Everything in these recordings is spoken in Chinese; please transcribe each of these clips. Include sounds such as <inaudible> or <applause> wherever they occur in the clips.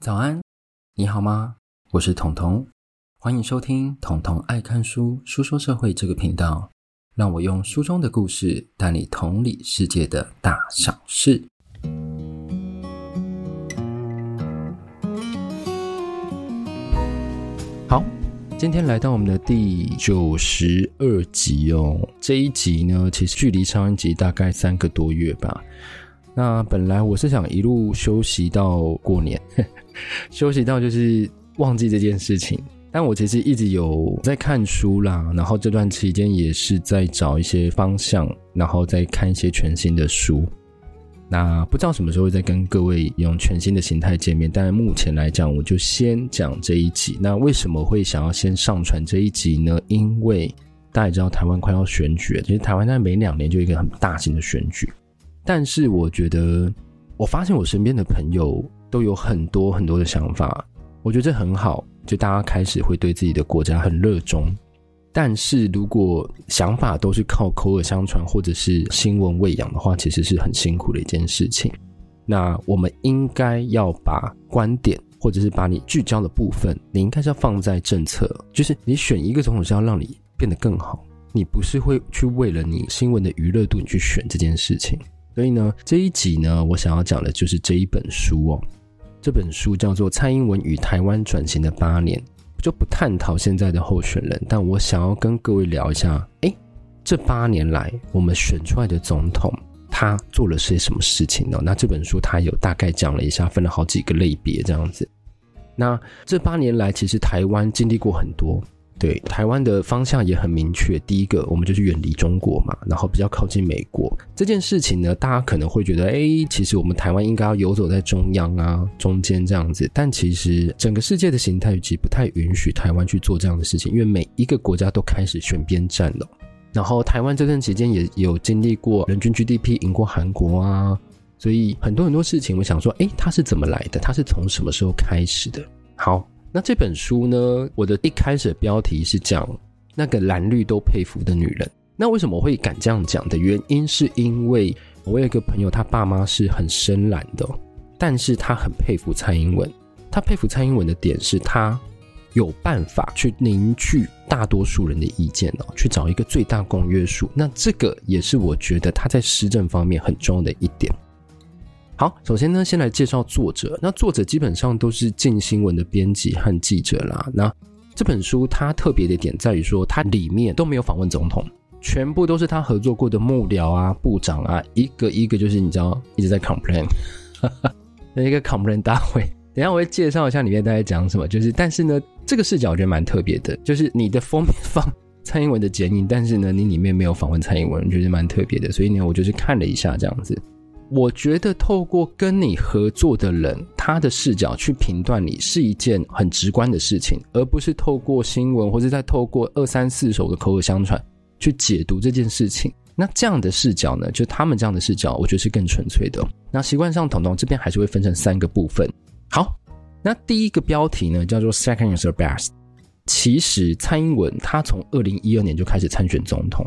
早安，你好吗？我是彤彤，欢迎收听《彤彤爱看书书说社会》这个频道，让我用书中的故事带你同理世界的大小事。好，今天来到我们的第九十二集哦。这一集呢，其实距离上一集大概三个多月吧。那本来我是想一路休息到过年。<laughs> 休息到就是忘记这件事情，但我其实一直有在看书啦，然后这段期间也是在找一些方向，然后再看一些全新的书。那不知道什么时候会再跟各位用全新的形态见面，但目前来讲，我就先讲这一集。那为什么会想要先上传这一集呢？因为大家也知道台湾快要选举，其实台湾在每两年就一个很大型的选举，但是我觉得，我发现我身边的朋友。都有很多很多的想法，我觉得这很好，就大家开始会对自己的国家很热衷。但是如果想法都是靠口耳相传或者是新闻喂养的话，其实是很辛苦的一件事情。那我们应该要把观点，或者是把你聚焦的部分，你应该是要放在政策，就是你选一个总统是要让你变得更好，你不是会去为了你新闻的娱乐度你去选这件事情。所以呢，这一集呢，我想要讲的就是这一本书哦。这本书叫做《蔡英文与台湾转型的八年》，就不探讨现在的候选人，但我想要跟各位聊一下，诶，这八年来我们选出来的总统，他做了些什么事情呢？那这本书他有大概讲了一下，分了好几个类别这样子。那这八年来，其实台湾经历过很多。对，台湾的方向也很明确。第一个，我们就是远离中国嘛，然后比较靠近美国。这件事情呢，大家可能会觉得，哎，其实我们台湾应该要游走在中央啊，中间这样子。但其实整个世界的形态其实不太允许台湾去做这样的事情，因为每一个国家都开始选边站了。然后台湾这段期间也有经历过人均 GDP 赢过韩国啊，所以很多很多事情，我想说，哎，它是怎么来的？它是从什么时候开始的？好。那这本书呢，我的一开始的标题是讲那个蓝绿都佩服的女人。那为什么我会敢这样讲的原因，是因为我有一个朋友，他爸妈是很深蓝的，但是他很佩服蔡英文。他佩服蔡英文的点是，他有办法去凝聚大多数人的意见哦，去找一个最大公约数。那这个也是我觉得他在施政方面很重要的一点。好，首先呢，先来介绍作者。那作者基本上都是近新闻的编辑和记者啦。那这本书它特别的点在于说，它里面都没有访问总统，全部都是他合作过的幕僚啊、部长啊，一个一个就是你知道一直在 complain，那 <laughs> 一个 complain 大会。等下我会介绍一下里面大概讲什么。就是，但是呢，这个视角我觉得蛮特别的，就是你的封面放蔡英文的剪影，但是呢，你里面没有访问蔡英文，我觉得蛮特别的。所以呢，我就是看了一下这样子。我觉得透过跟你合作的人，他的视角去评断你是一件很直观的事情，而不是透过新闻或者再透过二三四手的口口相传去解读这件事情。那这样的视角呢，就他们这样的视角，我觉得是更纯粹的。那习惯上，统统这边还是会分成三个部分。好，那第一个标题呢叫做 “Second is the best”。其实蔡英文他从二零一二年就开始参选总统，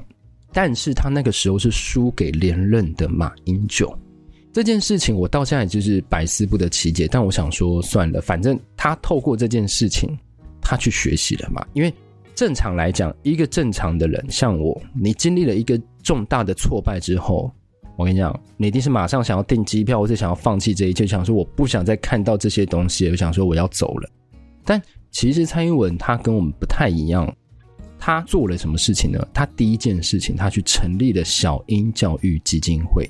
但是他那个时候是输给连任的马英九。这件事情我到现在就是百思不得其解，但我想说算了，反正他透过这件事情，他去学习了嘛。因为正常来讲，一个正常的人像我，你经历了一个重大的挫败之后，我跟你讲，你一定是马上想要订机票，或者想要放弃这一切，想说我不想再看到这些东西，我想说我要走了。但其实蔡英文他跟我们不太一样，他做了什么事情呢？他第一件事情，他去成立了小英教育基金会。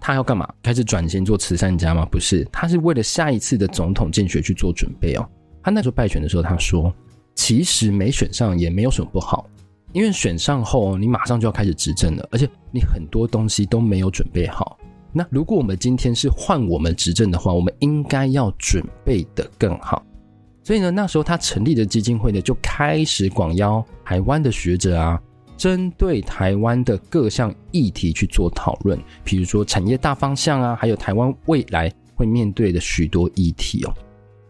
他要干嘛？开始转型做慈善家吗？不是，他是为了下一次的总统竞选去做准备哦。他那时候败选的时候，他说：“其实没选上也没有什么不好，因为选上后你马上就要开始执政了，而且你很多东西都没有准备好。那如果我们今天是换我们执政的话，我们应该要准备得更好。所以呢，那时候他成立的基金会呢，就开始广邀台湾的学者啊。”针对台湾的各项议题去做讨论，比如说产业大方向啊，还有台湾未来会面对的许多议题哦。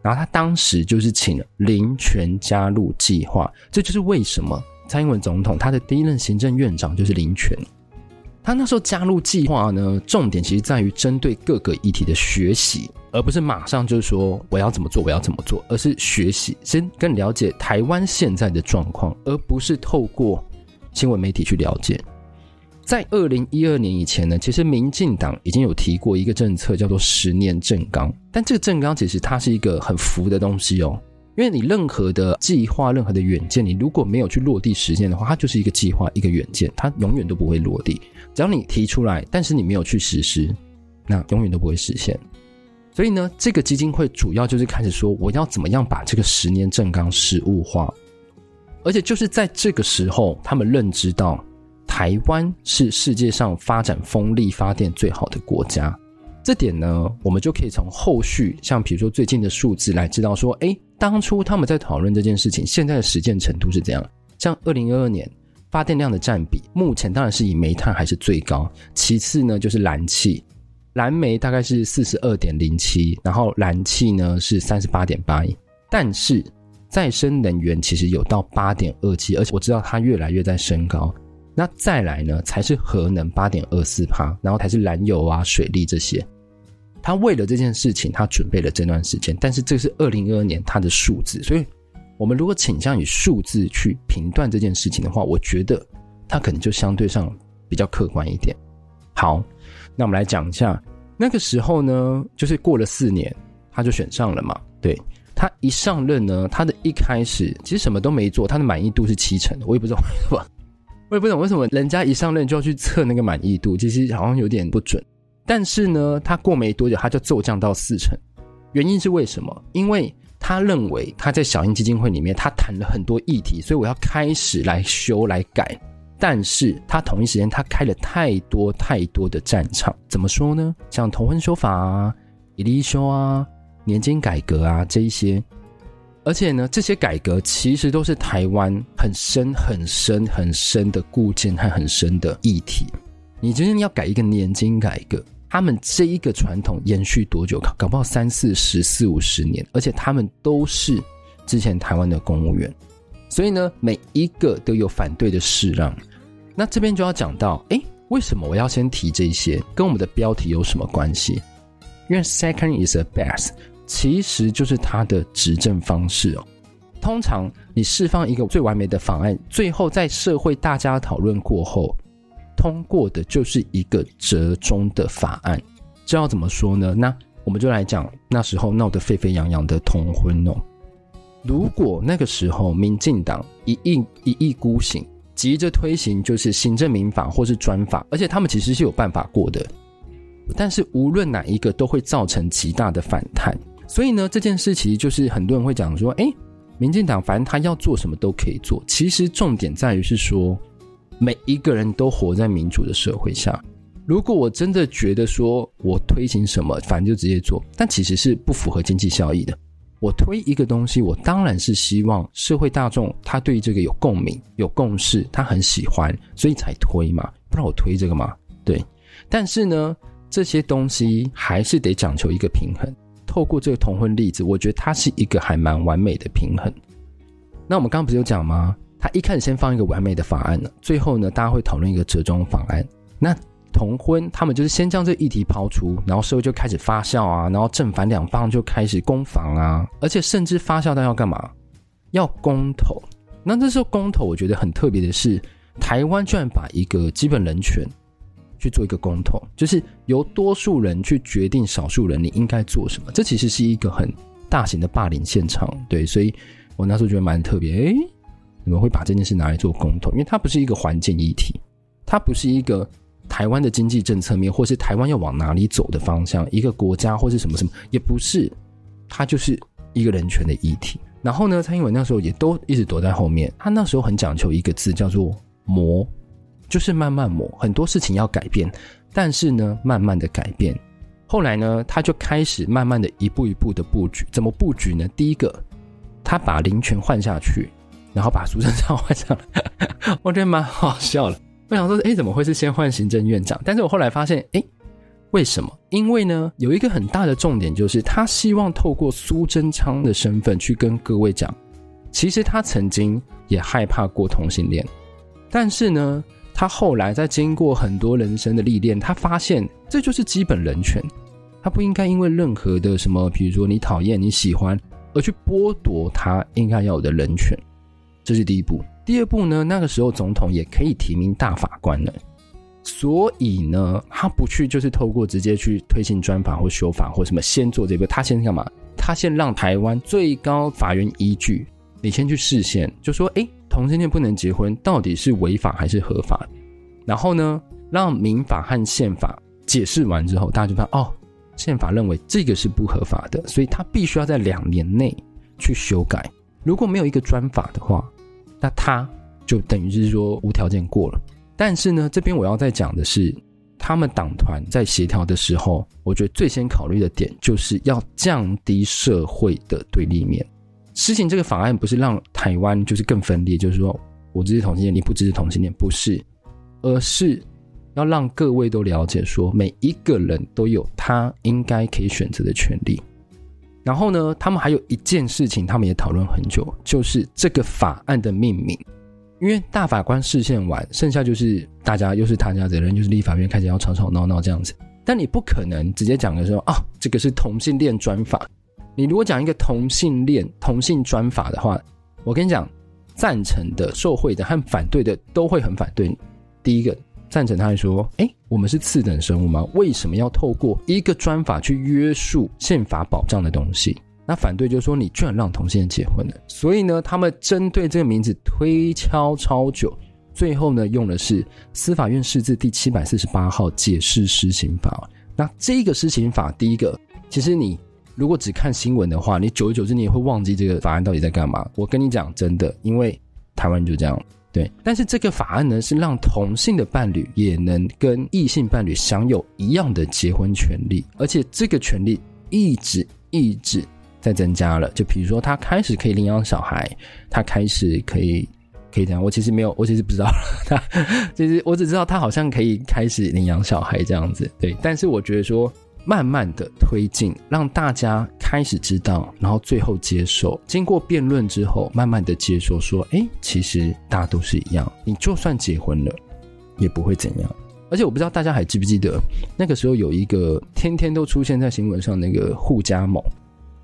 然后他当时就是请林权加入计划，这就是为什么蔡英文总统他的第一任行政院长就是林权。他那时候加入计划呢，重点其实在于针对各个议题的学习，而不是马上就是说我要怎么做，我要怎么做，而是学习，先更了解台湾现在的状况，而不是透过新闻媒体去了解。在二零一二年以前呢，其实民进党已经有提过一个政策，叫做十年政纲。但这个政纲其实它是一个很浮的东西哦，因为你任何的计划、任何的远见，你如果没有去落地实践的话，它就是一个计划、一个远见，它永远都不会落地。只要你提出来，但是你没有去实施，那永远都不会实现。所以呢，这个基金会主要就是开始说，我要怎么样把这个十年政纲实物化，而且就是在这个时候，他们认知到。台湾是世界上发展风力发电最好的国家，这点呢，我们就可以从后续，像比如说最近的数字来知道说，诶，当初他们在讨论这件事情，现在的实践程度是怎样。像二零二二年发电量的占比，目前当然是以煤炭还是最高，其次呢就是燃气，燃煤大概是四十二点零七，然后燃气呢是三十八点八一，但是再生能源其实有到八点二七，而且我知道它越来越在升高。那再来呢，才是核能八点二四趴，然后才是燃油啊、水利这些。他为了这件事情，他准备了这段时间，但是这是二零二二年他的数字，所以我们如果倾向于数字去评断这件事情的话，我觉得他可能就相对上比较客观一点。好，那我们来讲一下，那个时候呢，就是过了四年，他就选上了嘛。对，他一上任呢，他的一开始其实什么都没做，他的满意度是七成，我也不知道为什么。<laughs> 我也不懂为什么人家一上任就要去测那个满意度，其实好像有点不准。但是呢，他过没多久他就骤降到四成，原因是为什么？因为他认为他在小英基金会里面他谈了很多议题，所以我要开始来修来改。但是他同一时间他开了太多太多的战场，怎么说呢？像同婚修法啊、一例修啊、年金改革啊这一些。而且呢，这些改革其实都是台湾很深、很深、很深的固件和很深的议题。你今天要改一个年金改革，他们这一个传统延续多久？搞搞不好三四十、四五十年。而且他们都是之前台湾的公务员，所以呢，每一个都有反对的势让。那这边就要讲到，诶，为什么我要先提这些？跟我们的标题有什么关系？因为 second is the best。其实就是他的执政方式哦。通常你释放一个最完美的方案，最后在社会大家讨论过后，通过的就是一个折中的法案。这要怎么说呢？那我们就来讲那时候闹得沸沸扬扬的同婚哦。如果那个时候民进党一意一意孤行，急着推行就是行政民法或是专法，而且他们其实是有办法过的，但是无论哪一个都会造成极大的反弹。所以呢，这件事其实就是很多人会讲说，诶，民进党反正他要做什么都可以做。其实重点在于是说，每一个人都活在民主的社会下。如果我真的觉得说我推行什么，反正就直接做，但其实是不符合经济效益的。我推一个东西，我当然是希望社会大众他对这个有共鸣、有共识，他很喜欢，所以才推嘛。不然我推这个嘛，对。但是呢，这些东西还是得讲求一个平衡。透过这个同婚例子，我觉得它是一个还蛮完美的平衡。那我们刚刚不是有讲吗？他一开始先放一个完美的法案呢，最后呢，大家会讨论一个折中法案。那同婚，他们就是先将这个议题抛出，然后社会就开始发酵啊，然后正反两方就开始攻防啊，而且甚至发酵到要干嘛？要公投。那这时候公投，我觉得很特别的是，台湾居然把一个基本人权。去做一个公投，就是由多数人去决定少数人你应该做什么。这其实是一个很大型的霸凌现场，对，所以我那时候觉得蛮特别。诶，你们会把这件事拿来做公投，因为它不是一个环境议题，它不是一个台湾的经济政策面，或是台湾要往哪里走的方向，一个国家或是什么什么，也不是，它就是一个人权的议题。然后呢，蔡英文那时候也都一直躲在后面，他那时候很讲求一个字叫做“磨”。就是慢慢磨，很多事情要改变，但是呢，慢慢的改变。后来呢，他就开始慢慢的一步一步的布局。怎么布局呢？第一个，他把林全换下去，然后把苏贞昌换上来，我觉得蛮好笑的。我想说，诶，怎么会是先换行政院长？但是我后来发现，哎，为什么？因为呢，有一个很大的重点，就是他希望透过苏贞昌的身份去跟各位讲，其实他曾经也害怕过同性恋，但是呢。他后来在经过很多人生的历练，他发现这就是基本人权，他不应该因为任何的什么，比如说你讨厌、你喜欢，而去剥夺他应该要有的人权。这是第一步。第二步呢，那个时候总统也可以提名大法官了，所以呢，他不去就是透过直接去推行专法或修法或什么，先做这个，他先干嘛？他先让台湾最高法院依据，你先去试宪，就说，哎。同性恋不能结婚，到底是违法还是合法？然后呢，让民法和宪法解释完之后，大家就发现哦，宪法认为这个是不合法的，所以他必须要在两年内去修改。如果没有一个专法的话，那他就等于是说无条件过了。但是呢，这边我要再讲的是，他们党团在协调的时候，我觉得最先考虑的点就是要降低社会的对立面。实行这个法案不是让台湾就是更分裂，就是说我支持同性恋，你不支持同性恋，不是，而是要让各位都了解说，每一个人都有他应该可以选择的权利。然后呢，他们还有一件事情，他们也讨论很久，就是这个法案的命名。因为大法官释宪完，剩下就是大家又是他家责任，就是立法院开始要吵吵闹闹这样子。但你不可能直接讲的时候啊，这个是同性恋专法。你如果讲一个同性恋同性专法的话，我跟你讲，赞成的、受惠的和反对的都会很反对。第一个赞成，他会说：“哎，我们是次等生物吗？为什么要透过一个专法去约束宪法保障的东西？”那反对就是说：“你居然让同性恋结婚了。”所以呢，他们针对这个名字推敲超久，最后呢，用的是司法院释字第七百四十八号解释施行法。那这个施行法，第一个，其实你。如果只看新闻的话，你久而久之你也会忘记这个法案到底在干嘛。我跟你讲真的，因为台湾就这样，对。但是这个法案呢，是让同性的伴侣也能跟异性伴侣享有一样的结婚权利，而且这个权利一直一直在增加了。就比如说，他开始可以领养小孩，他开始可以可以这样。我其实没有，我其实不知道他，<laughs> 其实我只知道他好像可以开始领养小孩这样子，对。但是我觉得说。慢慢的推进，让大家开始知道，然后最后接受。经过辩论之后，慢慢的接受，说：“哎，其实大家都是一样，你就算结婚了，也不会怎样。”而且我不知道大家还记不记得，那个时候有一个天天都出现在新闻上那个护家盟，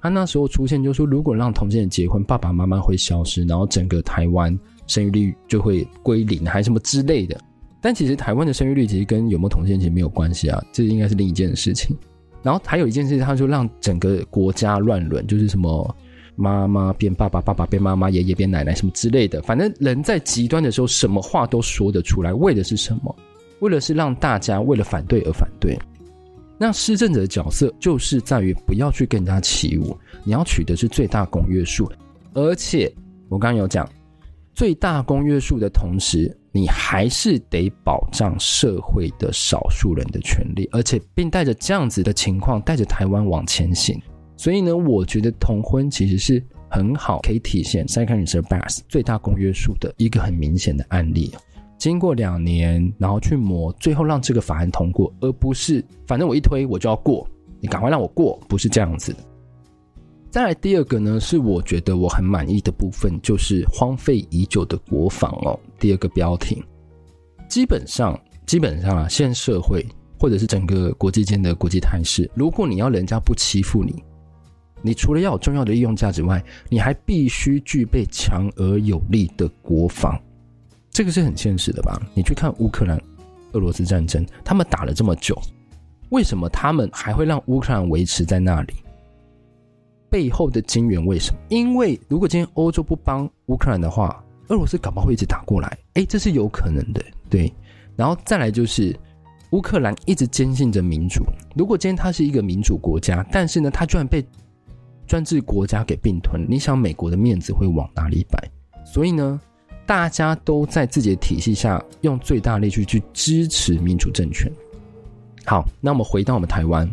他那时候出现就说，如果让同性人结婚，爸爸妈妈会消失，然后整个台湾生育率就会归零，还什么之类的。但其实台湾的生育率其实跟有没有同性其实没有关系啊，这应该是另一件事情。然后还有一件事，他就让整个国家乱伦，就是什么妈妈变爸爸，爸爸变妈妈，爷爷变奶奶，什么之类的。反正人在极端的时候，什么话都说得出来。为的是什么？为了是让大家为了反对而反对。那施政者的角色就是在于不要去跟人家起舞，你要取得是最大公约数。而且我刚刚有讲，最大公约数的同时。你还是得保障社会的少数人的权利，而且并带着这样子的情况，带着台湾往前行。所以呢，我觉得同婚其实是很好，可以体现 Second Reserve Bank 最大公约数的一个很明显的案例。经过两年，然后去磨，最后让这个法案通过，而不是反正我一推我就要过，你赶快让我过，不是这样子的。再来第二个呢，是我觉得我很满意的部分，就是荒废已久的国防哦。第二个标题，基本上基本上啊，现社会或者是整个国际间的国际态势，如果你要人家不欺负你，你除了要有重要的利用价值外，你还必须具备强而有力的国防，这个是很现实的吧？你去看乌克兰、俄罗斯战争，他们打了这么久，为什么他们还会让乌克兰维持在那里？背后的金源为什么？因为如果今天欧洲不帮乌克兰的话，俄罗斯搞不好会一直打过来。诶，这是有可能的。对，然后再来就是乌克兰一直坚信着民主。如果今天它是一个民主国家，但是呢，它居然被专制国家给并吞，你想美国的面子会往哪里摆？所以呢，大家都在自己的体系下用最大力去去支持民主政权。好，那我们回到我们台湾。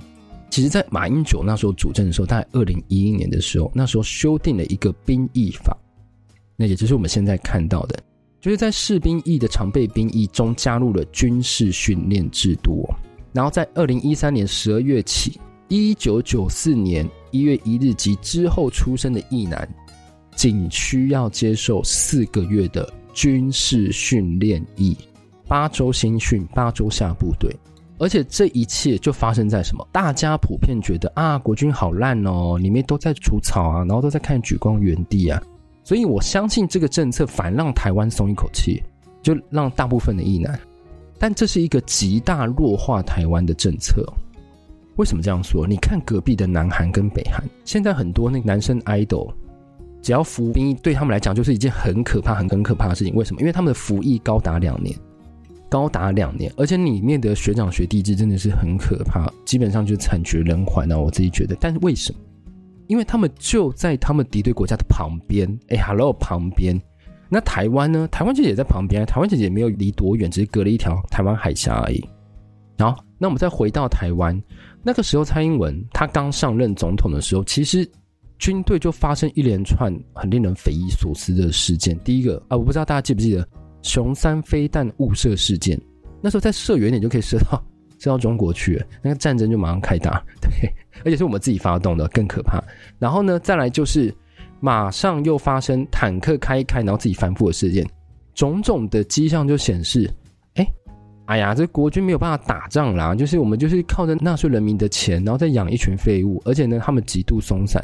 其实，在马英九那时候主政的时候，大概二零一一年的时候，那时候修订了一个兵役法，那也就是我们现在看到的，就是在士兵役的常备兵役中加入了军事训练制度。然后在二零一三年十二月起，一九九四年一月一日及之后出生的役男，仅需要接受四个月的军事训练役，八州新训、八州下部队，而且这一切就发生在什么？大家普遍觉得啊，国军好烂哦，里面都在除草啊，然后都在看莒光原地啊，所以我相信这个政策反让台湾松一口气，就让大部分的役男。但这是一个极大弱化台湾的政策。为什么这样说？你看隔壁的南韩跟北韩，现在很多那男生 idol，只要服兵役，对他们来讲就是一件很可怕、很很可怕的事情。为什么？因为他们的服役高达两年，高达两年，而且里面的学长学弟制真的是很可怕，基本上就是惨绝人寰啊！我自己觉得。但是为什么？因为他们就在他们敌对国家的旁边，哎，hello 旁边。那台湾呢？台湾姐姐也在旁边，台湾姐姐也没有离多远，只是隔了一条台湾海峡而已。好，那我们再回到台湾，那个时候蔡英文他刚上任总统的时候，其实军队就发生一连串很令人匪夷所思的事件。第一个啊，我不知道大家记不记得熊三飞弹误射事件，那时候再射远点就可以射到 <laughs> 射到中国去了，那个战争就马上开打，<laughs> 对，而且是我们自己发动的，更可怕。然后呢，再来就是马上又发生坦克开一开，然后自己翻覆的事件，种种的迹象就显示。哎呀，这国军没有办法打仗啦，就是我们就是靠着纳税人民的钱，然后再养一群废物，而且呢，他们极度松散，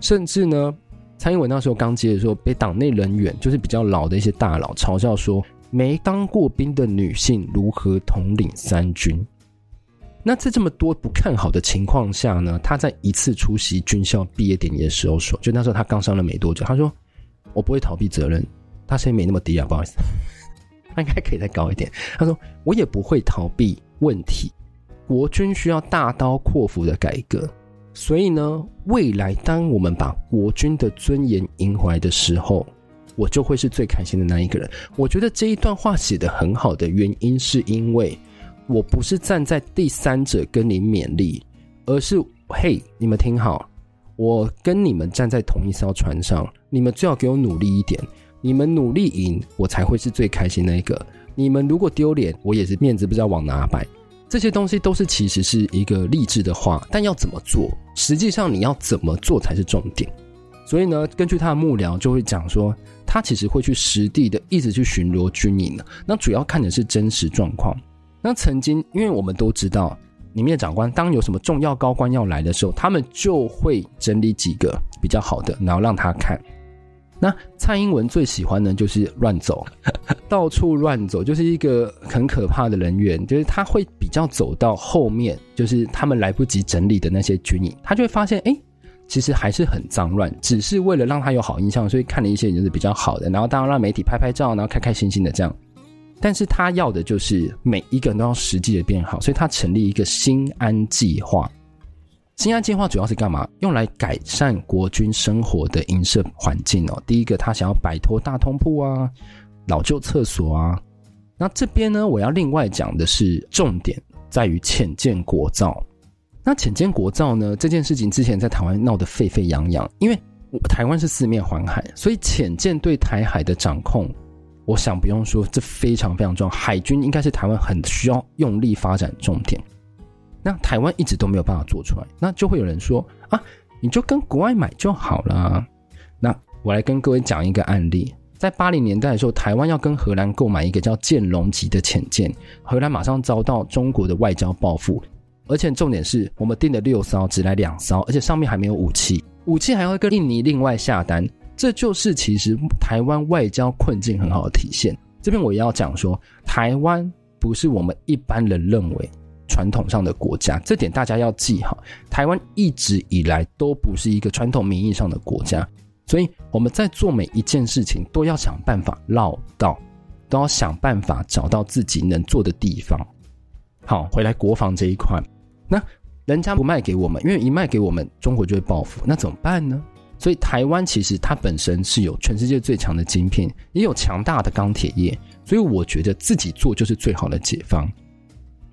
甚至呢，蔡英文那时候刚接的时候，被党内人员就是比较老的一些大佬嘲笑说，没当过兵的女性如何统领三军？那在这么多不看好的情况下呢，他在一次出席军校毕业典礼的时候说，就那时候他刚上任没多久，他说：“我不会逃避责任。”他声音没那么低啊，不好意思。<laughs> 他应该可以再高一点。他说：“我也不会逃避问题，国军需要大刀阔斧的改革。所以呢，未来当我们把国军的尊严赢回来的时候，我就会是最开心的那一个人。我觉得这一段话写得很好的原因，是因为我不是站在第三者跟你勉励，而是嘿，你们听好，我跟你们站在同一艘船上，你们最好给我努力一点。”你们努力赢，我才会是最开心的那个。你们如果丢脸，我也是面子不知道往哪摆。这些东西都是其实是一个励志的话，但要怎么做？实际上你要怎么做才是重点。所以呢，根据他的幕僚就会讲说，他其实会去实地的一直去巡逻军营。那主要看的是真实状况。那曾经，因为我们都知道，里面的长官当有什么重要高官要来的时候，他们就会整理几个比较好的，然后让他看。那蔡英文最喜欢的就是乱走，<laughs> 到处乱走，就是一个很可怕的人员。就是他会比较走到后面，就是他们来不及整理的那些军营，他就会发现，哎，其实还是很脏乱。只是为了让他有好印象，所以看了一些就是比较好的，然后当然让媒体拍拍照，然后开开心心的这样。但是他要的就是每一个人都要实际的变好，所以他成立一个新安计划。新安计划主要是干嘛？用来改善国军生活的营舍环境哦。第一个，他想要摆脱大通铺啊、老旧厕所啊。那这边呢，我要另外讲的是，重点在于浅见国造。那浅见国造呢，这件事情之前在台湾闹得沸沸扬扬，因为台湾是四面环海，所以浅见对台海的掌控，我想不用说，这非常非常重要。海军应该是台湾很需要用力发展重点。那台湾一直都没有办法做出来，那就会有人说啊，你就跟国外买就好了。那我来跟各位讲一个案例，在八零年代的时候，台湾要跟荷兰购买一个叫剑龙级的潜舰，荷兰马上遭到中国的外交报复，而且重点是我们订的六艘只来两艘，而且上面还没有武器，武器还会跟印尼另外下单，这就是其实台湾外交困境很好的体现。这边我也要讲说，台湾不是我们一般人认为。传统上的国家，这点大家要记好。台湾一直以来都不是一个传统名义上的国家，所以我们在做每一件事情都要想办法绕道，都要想办法找到自己能做的地方。好，回来国防这一块，那人家不卖给我们，因为一卖给我们，中国就会报复，那怎么办呢？所以台湾其实它本身是有全世界最强的晶片，也有强大的钢铁业，所以我觉得自己做就是最好的解方。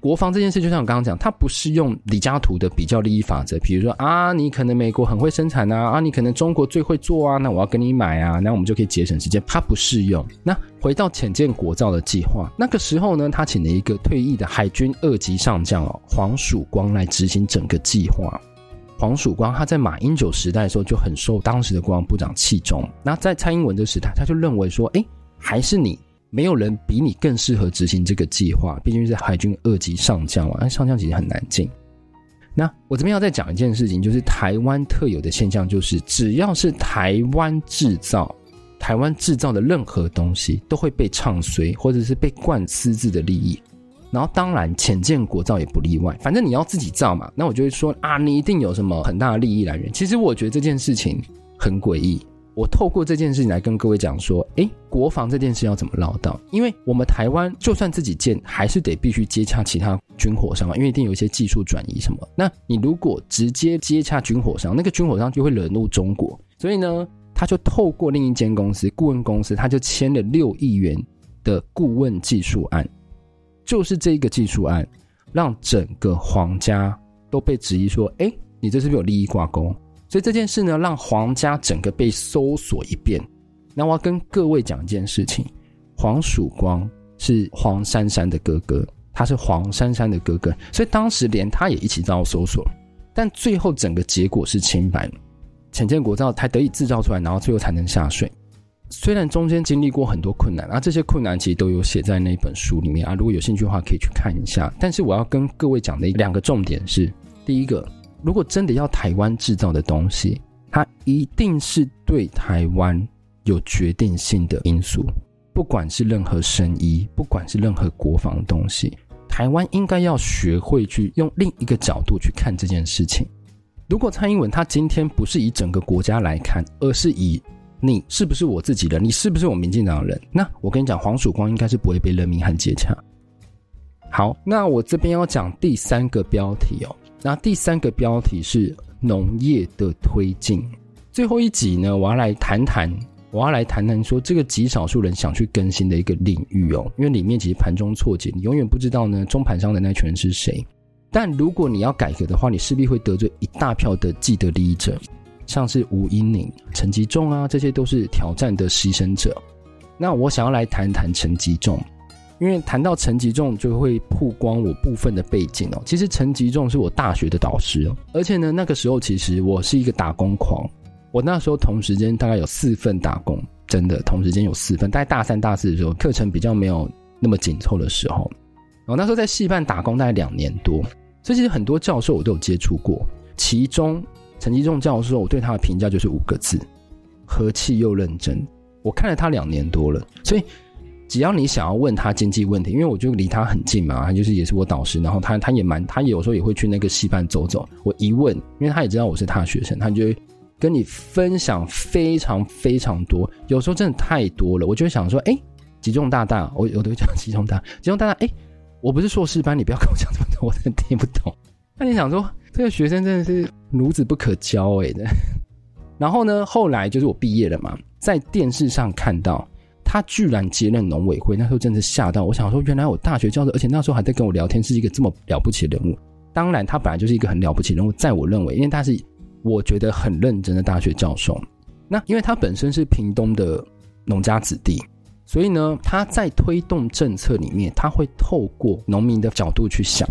国防这件事，就像我刚刚讲，它不是用李嘉图的比较利益法则，比如说啊，你可能美国很会生产啊，啊，你可能中国最会做啊，那我要跟你买啊，那我们就可以节省时间。它不适用。那回到浅见国造的计划，那个时候呢，他请了一个退役的海军二级上将哦，黄曙光来执行整个计划。黄曙光他在马英九时代的时候就很受当时的国防部长器重，那在蔡英文的时代，他就认为说，哎，还是你。没有人比你更适合执行这个计划，毕竟是海军二级上将嘛，那上将其实很难进。那我这边要再讲一件事情，就是台湾特有的现象，就是只要是台湾制造、台湾制造的任何东西，都会被唱衰，或者是被灌私自的利益。然后当然，潜舰国造也不例外。反正你要自己造嘛，那我就会说啊，你一定有什么很大的利益来源。其实我觉得这件事情很诡异。我透过这件事情来跟各位讲说，诶，国防这件事要怎么唠到？因为我们台湾就算自己建，还是得必须接洽其他军火商，因为一定有一些技术转移什么。那你如果直接接洽军火商，那个军火商就会惹怒中国。所以呢，他就透过另一间公司顾问公司，他就签了六亿元的顾问技术案。就是这个技术案，让整个皇家都被质疑说：“哎，你这是不是有利益挂钩？”所以这件事呢，让皇家整个被搜索一遍。那我要跟各位讲一件事情：黄曙光是黄珊珊的哥哥，他是黄珊珊的哥哥，所以当时连他也一起遭到搜索。但最后整个结果是清白，潜舰国造才得以制造出来，然后最后才能下水。虽然中间经历过很多困难，啊，这些困难其实都有写在那本书里面啊。如果有兴趣的话，可以去看一下。但是我要跟各位讲的两个重点是：第一个，如果真的要台湾制造的东西，它一定是对台湾有决定性的因素。不管是任何生意，不管是任何国防的东西，台湾应该要学会去用另一个角度去看这件事情。如果蔡英文他今天不是以整个国家来看，而是以你是不是我自己人？你是不是我民进党人？那我跟你讲，黄曙光应该是不会被任命和接洽。好，那我这边要讲第三个标题哦。那第三个标题是农业的推进。最后一集呢，我要来谈谈，我要来谈谈说这个极少数人想去更新的一个领域哦。因为里面其实盘中错节，你永远不知道呢中盘商的那群人是谁。但如果你要改革的话，你势必会得罪一大票的既得利益者。像是吴英宁、陈吉仲啊，这些都是挑战的牺牲者。那我想要来谈谈陈吉仲，因为谈到陈吉仲，就会曝光我部分的背景哦。其实陈吉仲是我大学的导师，而且呢，那个时候其实我是一个打工狂。我那时候同时间大概有四份打工，真的同时间有四份。大概大三、大四的时候，课程比较没有那么紧凑的时候，我那时候在戏办打工大概两年多，所以其实很多教授我都有接触过，其中。陈吉仲教授，我对他的评价就是五个字：和气又认真。我看了他两年多了，所以只要你想要问他经济问题，因为我就离他很近嘛，他就是也是我导师，然后他他也蛮，他有时候也会去那个戏班走走。我一问，因为他也知道我是他的学生，他就会跟你分享非常非常多，有时候真的太多了，我就会想说，哎，吉中大大，我我都会讲吉中大，吉中大大，哎，我不是硕士班，你不要跟我讲这么多，我真的听不懂。那你想说？这个学生真的是孺子不可教哎的，然后呢，后来就是我毕业了嘛，在电视上看到他居然接任农委会，那时候真是吓到。我想说，原来我大学教授，而且那时候还在跟我聊天，是一个这么了不起的人物。当然，他本来就是一个很了不起人物，在我认为，因为他是我觉得很认真的大学教授。那因为他本身是屏东的农家子弟，所以呢，他在推动政策里面，他会透过农民的角度去想。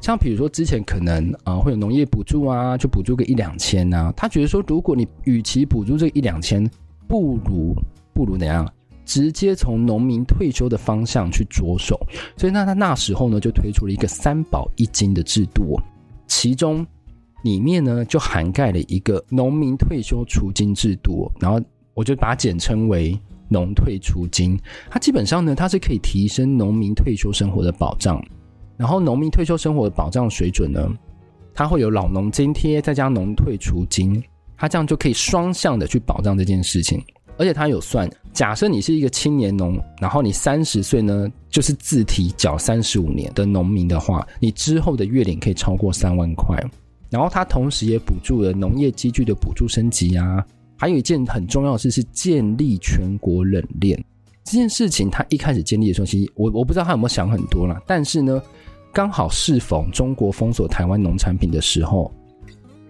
像比如说之前可能啊、会有农业补助啊，就补助个一两千啊，他觉得说如果你与其补助这一两千，不如不如怎样，直接从农民退休的方向去着手，所以那他那时候呢就推出了一个三保一金的制度，其中里面呢就涵盖了一个农民退休储金制度，然后我就把它简称为农退除金，它基本上呢它是可以提升农民退休生活的保障。然后农民退休生活的保障水准呢，它会有老农津贴，再加农退除金，它这样就可以双向的去保障这件事情。而且他有算，假设你是一个青年农，然后你三十岁呢，就是自提缴三十五年的农民的话，你之后的月领可以超过三万块。然后他同时也补助了农业机具的补助升级啊，还有一件很重要的事是建立全国冷链这件事情。他一开始建立的时候，其实我我不知道他有没有想很多啦，但是呢。刚好适逢中国封锁台湾农产品的时候，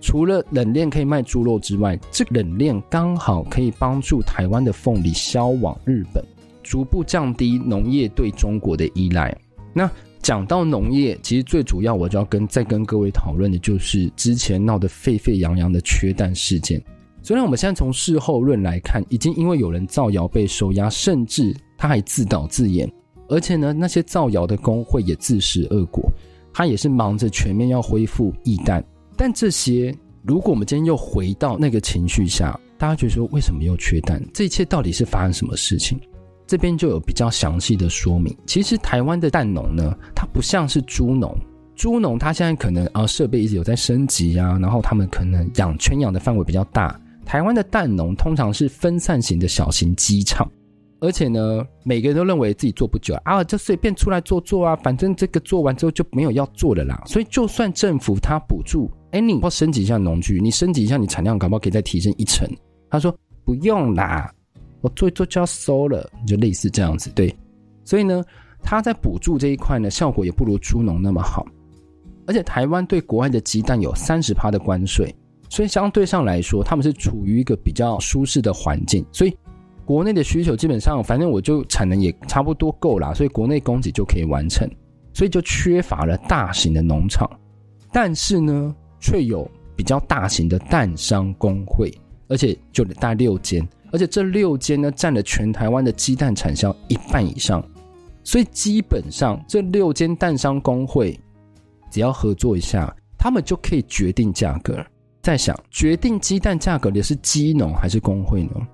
除了冷链可以卖猪肉之外，这冷链刚好可以帮助台湾的凤梨销往日本，逐步降低农业对中国的依赖。那讲到农业，其实最主要我就要跟再跟各位讨论的就是之前闹得沸沸扬扬的缺蛋事件。虽然我们现在从事后论来看，已经因为有人造谣被收押，甚至他还自导自演，而且呢，那些造谣的工会也自食恶果。他也是忙着全面要恢复义弹，但这些如果我们今天又回到那个情绪下，大家觉得说为什么又缺蛋？这一切到底是发生什么事情？这边就有比较详细的说明。其实台湾的蛋农呢，它不像是猪农，猪农它现在可能啊设备一直有在升级啊，然后他们可能养圈养的范围比较大。台湾的蛋农通常是分散型的小型鸡场。而且呢，每个人都认为自己做不久啊，就随便出来做做啊，反正这个做完之后就没有要做的啦。所以就算政府他补助，哎，你要升级一下农具，你升级一下你产量，搞不可以再提升一成。他说不用啦，我做一做就要收了，就类似这样子。对，所以呢，他在补助这一块呢，效果也不如猪农那么好。而且台湾对国外的鸡蛋有三十趴的关税，所以相对上来说，他们是处于一个比较舒适的环境，所以。国内的需求基本上，反正我就产能也差不多够啦，所以国内供给就可以完成，所以就缺乏了大型的农场，但是呢，却有比较大型的蛋商工会，而且就大概六间，而且这六间呢占了全台湾的鸡蛋产销一半以上，所以基本上这六间蛋商工会只要合作一下，他们就可以决定价格。在想决定鸡蛋价格的是鸡农还是工会呢？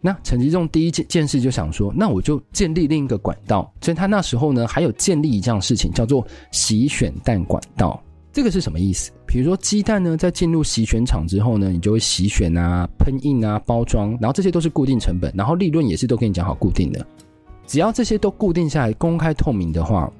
那陈吉仲第一件件事就想说，那我就建立另一个管道。所以他那时候呢，还有建立一样事情，叫做洗选蛋管道。这个是什么意思？比如说鸡蛋呢，在进入洗选厂之后呢，你就会洗选啊、喷印啊、包装，然后这些都是固定成本，然后利润也是都跟你讲好固定的。只要这些都固定下来、公开透明的话，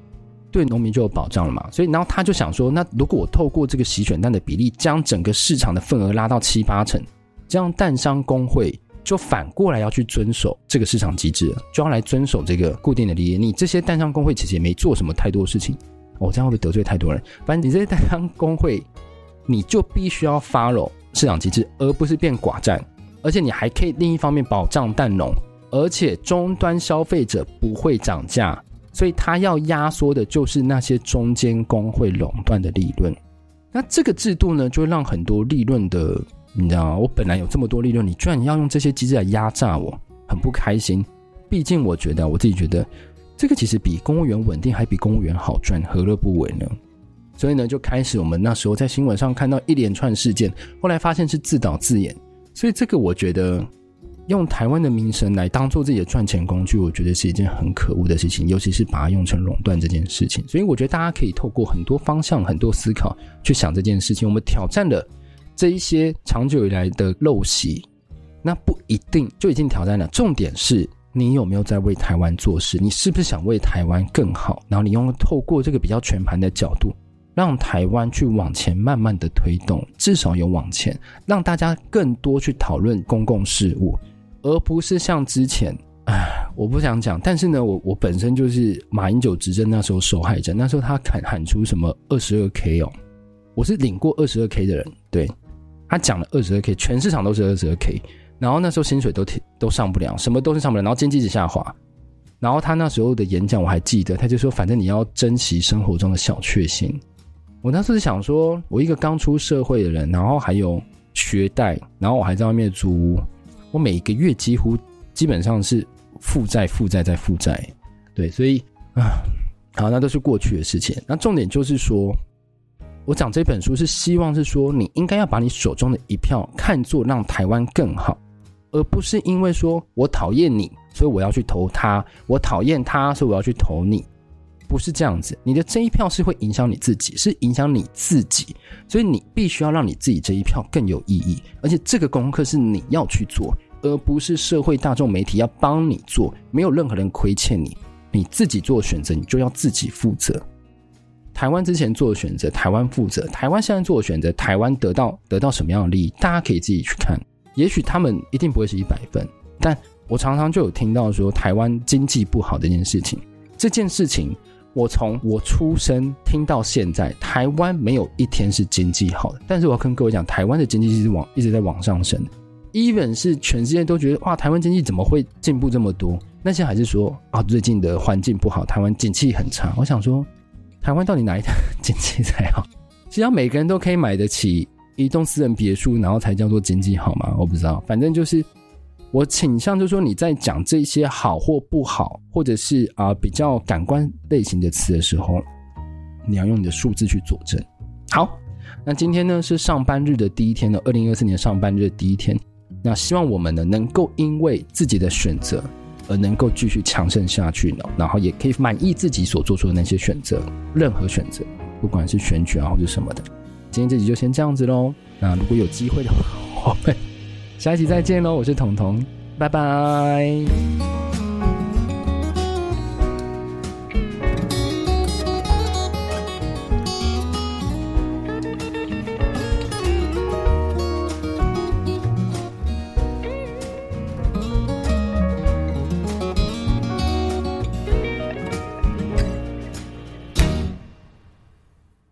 对农民就有保障了嘛。所以，然后他就想说，那如果我透过这个洗选蛋的比例，将整个市场的份额拉到七八成，这样蛋商工会。就反过来要去遵守这个市场机制，就要来遵守这个固定的利益。你这些蛋商工会其实也没做什么太多事情，哦，这样会不会得罪太多人？反正你这些蛋商工会，你就必须要 follow 市场机制，而不是变寡占。而且你还可以另一方面保障蛋农，而且终端消费者不会涨价，所以他要压缩的就是那些中间工会垄断的利润。那这个制度呢，就会让很多利润的。你知道吗？我本来有这么多利润，你居然要用这些机制来压榨我，很不开心。毕竟我觉得，我自己觉得，这个其实比公务员稳定，还比公务员好赚，何乐不为呢？所以呢，就开始我们那时候在新闻上看到一连串事件，后来发现是自导自演。所以这个我觉得，用台湾的名声来当做自己的赚钱工具，我觉得是一件很可恶的事情，尤其是把它用成垄断这件事情。所以我觉得大家可以透过很多方向、很多思考去想这件事情。我们挑战了。这一些长久以来的陋习，那不一定就已经挑战了。重点是你有没有在为台湾做事？你是不是想为台湾更好？然后你用透过这个比较全盘的角度，让台湾去往前慢慢的推动，至少有往前，让大家更多去讨论公共事务，而不是像之前，唉，<sighs> 我不想讲。但是呢，我我本身就是马英九执政那时候受害者，那时候他喊喊出什么二十二 K 哦，我是领过二十二 K 的人，对。他讲了二十二 k，全市场都是二十二 k，然后那时候薪水都都上不了，什么都是上不了，然后经济一直下滑。然后他那时候的演讲我还记得，他就说：“反正你要珍惜生活中的小确幸。”我那时候想说，我一个刚出社会的人，然后还有学贷，然后我还在外面租屋，我每个月几乎基本上是负债、负债再负债。对，所以啊，好，那都是过去的事情。那重点就是说。我讲这本书是希望是说，你应该要把你手中的一票看作让台湾更好，而不是因为说我讨厌你，所以我要去投他；我讨厌他，所以我要去投你。不是这样子，你的这一票是会影响你自己，是影响你自己，所以你必须要让你自己这一票更有意义。而且这个功课是你要去做，而不是社会大众媒体要帮你做。没有任何人亏欠你，你自己做选择，你就要自己负责。台湾之前做的选择，台湾负责；台湾现在做的选择，台湾得到得到什么样的利益？大家可以自己去看。也许他们一定不会是一百分，但我常常就有听到说台湾经济不好这件事情。这件事情，我从我出生听到现在，台湾没有一天是经济好的。但是我要跟各位讲，台湾的经济是往一直在往上升。even 是全世界都觉得哇，台湾经济怎么会进步这么多？那些还是说啊，最近的环境不好，台湾景气很差。我想说。台湾到底哪一台景气才好？只要每个人都可以买得起一栋私人别墅，然后才叫做经济好吗？我不知道，反正就是我倾向就是说，你在讲这些好或不好，或者是啊、比较感官类型的词的时候，你要用你的数字去佐证。好，那今天呢是上班日的第一天了，二零二四年上班日的第一天。那希望我们呢能够因为自己的选择而能够继续强盛下去呢，然后也可以满意自己所做出的那些选择，任何选择，不管是选举啊或者什么的。今天这集就先这样子喽。那如果有机会的话，我们。下一期再见喽！我是彤彤，拜拜。